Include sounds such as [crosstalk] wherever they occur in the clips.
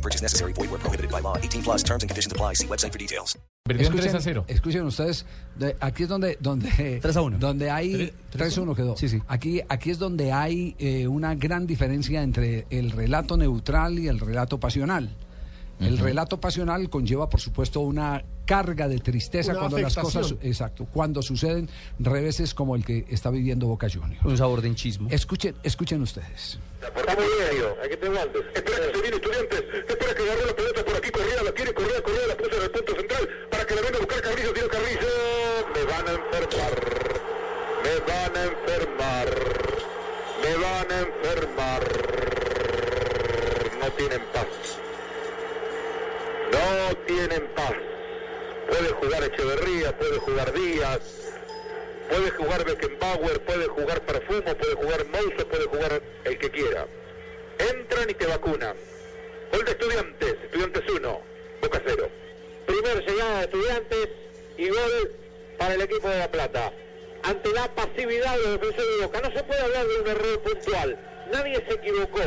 No purchase necessary. Void where prohibited by law. 18 plus terms and conditions apply. See website for details. Perdieron 3 a Escuchen, 0. escuchen ustedes, de- aquí es donde, donde [laughs] 3 a 1. donde hay 3 a 1 quedó. Sí, sí. Aquí, aquí es donde hay eh, una gran diferencia entre el relato neutral y el relato pasional. El relato pasional conlleva, por supuesto, una carga de tristeza Una cuando las cosas, exacto, cuando suceden reveses como el que está viviendo Boca Juniors. Un sabor de hinchismo. Escuchen, escuchen ustedes. Está muy serio, hay que te aguantes. Espera que se viene estudiantes, espera que agarró la pelota por aquí, corría, la quiere, corría, corría, la puso en el punto central para que la venga a buscar Carrillo, tiro Carrillo. Me van a enfermar, me van a enfermar, me van a enfermar. No tienen paz. No tienen paz. Puede jugar Echeverría, puede jugar Díaz, Puede jugar Beckenbauer, puede jugar Perfumo, puede jugar Moussa, puede jugar el que quiera. Entran y te vacunan. Gol de estudiantes, estudiantes 1, Boca 0. Primer llegada de estudiantes y gol para el equipo de La Plata. Ante la pasividad de los defensores de Boca. No se puede hablar de un error puntual. Nadie se equivocó.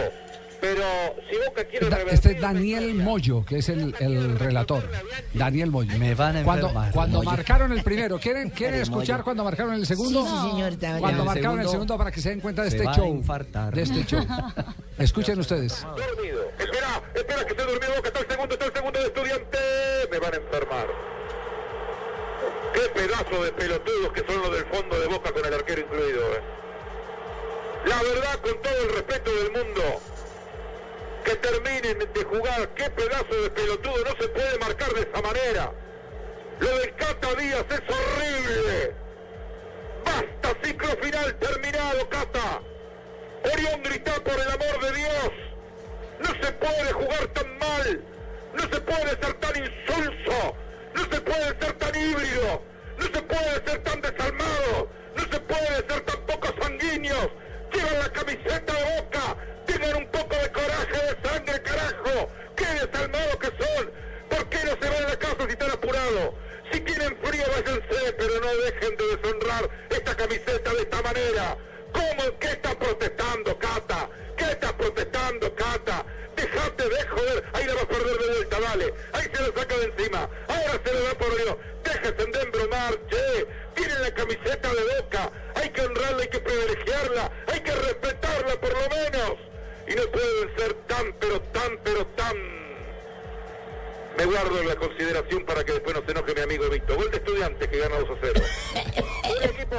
Pero si Boca quiere Da- revertir... Este es Daniel Moyo, que es el, el relator. Daniel Moyo. Me van a Cuando, cuando Moyo. marcaron el primero, ¿quieren, [laughs] quieren escuchar Moyo. cuando marcaron el segundo? Sí, sí, señor, Cuando marcaron el segundo segundo para que se den cuenta de se este va a show. infartar. De este show. [laughs] Escuchen ustedes. dormido. Espera, que se durmió Boca, está el segundo, está el segundo de estudiante. Me van a enfermar. Qué pedazo de pelotudos que son los del fondo de Boca con el arquero incluido. eh. La verdad, con todo el respeto del mundo, que terminen de jugar. Qué pedazo de pelotudo, no se puede marcar de esa manera. Lo del Cata Díaz es horrible. Basta, ciclo final terminado, Cata. Puede jugar tan mal. No se puede ser tan insulso. Ahí se lo saca de encima. Ahora se lo da por Dios. Déjese de embromar, che. Tienen la camiseta de boca. Hay que honrarla, hay que privilegiarla. Hay que respetarla, por lo menos. Y no pueden ser tan, pero tan, pero tan... Me guardo en la consideración para que después no se enoje mi amigo Víctor. Gol de estudiantes que gana 2 a 0. [laughs]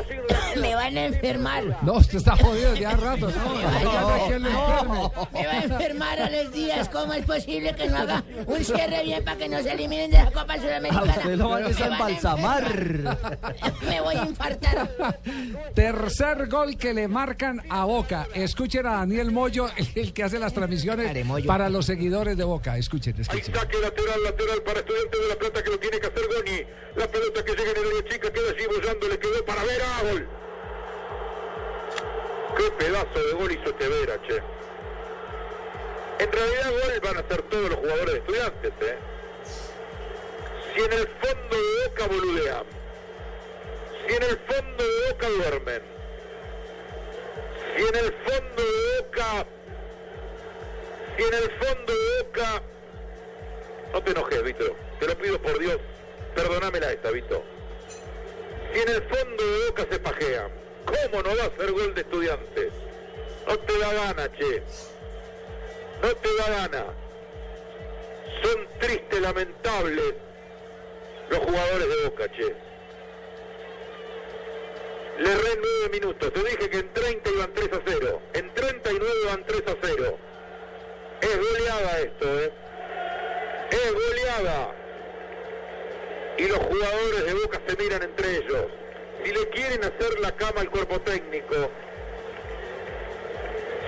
Me van a enfermar. No, usted está jodido ya rato. No, Oiga, ¿quién lo enferme? Me va a enfermar a los días. ¿Cómo es posible que no haga un cierre bien para que no se eliminen de la Copa A Sudamericana? usted lo van a Me van a embalsamar. enfermar. Me voy a infartar. Tercer gol que le marcan a Boca. Escuchen a Daniel Moyo, el, que hace las transmisiones para los seguidores de Boca. Escuchen, escuchen. saque lateral, lateral para Estudiantes de La Plata que lo tiene que hacer Goni. La pelota que llega en el de gol hizo este Vera, che. En realidad gol van a ser todos los jugadores de Estudiantes, eh. Si en el fondo de Boca boludean. Si en el fondo de Boca duermen. Si en el fondo de Boca... Si en el fondo de Boca... No te enojes, Vito. Te lo pido por Dios. Perdónamela esta, Vito. Si en el fondo de Boca se pajean, ¿cómo no va a ser gol de estudiantes? No te da gana, che. No te da gana. Son tristes, lamentables los jugadores de Boca, che. Le erré en nueve minutos. Te dije que en 30 iban 3 a 0. En 39 iban 3 a 0. Es goleada esto, ¿eh? Es goleada. Y los jugadores de Boca se miran entre ellos. Si le quieren hacer la cama al cuerpo técnico,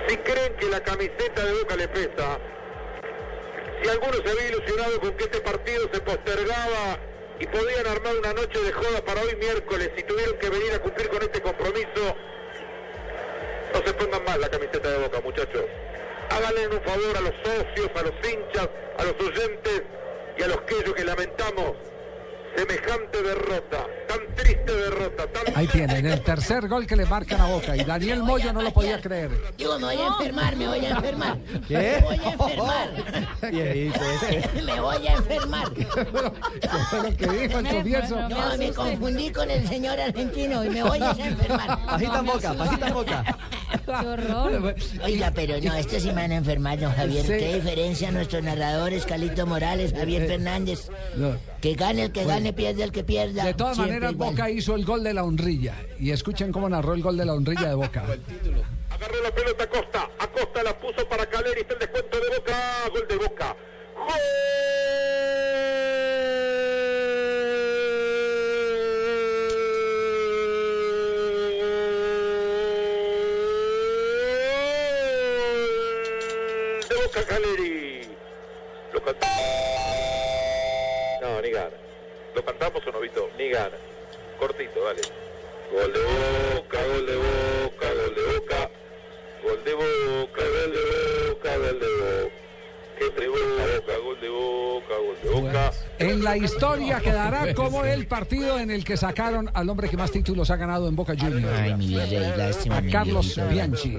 si creen que la camiseta de Boca le pesa, si alguno se había ilusionado con que este partido se postergaba y podían armar una noche de joda para hoy miércoles y tuvieron que venir a cumplir con este compromiso. No se pongan mal la camiseta de Boca, muchachos. Háganle un favor a los socios, a los hinchas, a los oyentes y a los que que lamentamos semejante derrota, tan triste derrota, tan... Ahí tienen el tercer gol que le marcan a Boca y Daniel Moyo no lo podía creer. Digo, me voy a enfermar, me voy a enfermar. ¿Qué? Me voy a enfermar. [laughs] Ese. me voy a enfermar. ¿Qué fue lo que dijo el comienzo? No, me confundí con el señor argentino y me voy a enfermar. [laughs] Pajita en boca, pajita en boca. [laughs] Qué horror. Oiga, pero no, estos sí me van a enfermar, don Javier. Sí. ¿Qué diferencia nuestros narradores, Calito Morales, Javier Fernández? No. Que gane el que gane, pierde el que pierda. De todas maneras, igual. Boca hizo el gol de la honrilla. Y escuchen cómo narró el gol de la honrilla de Boca. Agarró la pelota Acosta, Acosta la puso para Caleri, está el descuento de Boca, gol de Boca. Gol Caleri. Lo cantamos. No, ni gana. ¿Lo cantamos o no, Vito? Ni gana. Cortito, dale. Gol de Boca, gol de Boca, gol de Boca. Gol de Boca, gol de Boca, gol de Boca. Gol de Boca, gol de Boca. En la historia quedará como el partido en el que sacaron al hombre que más títulos ha ganado en Boca Juniors. Ay, mi lástima. A Carlos. Bianchi.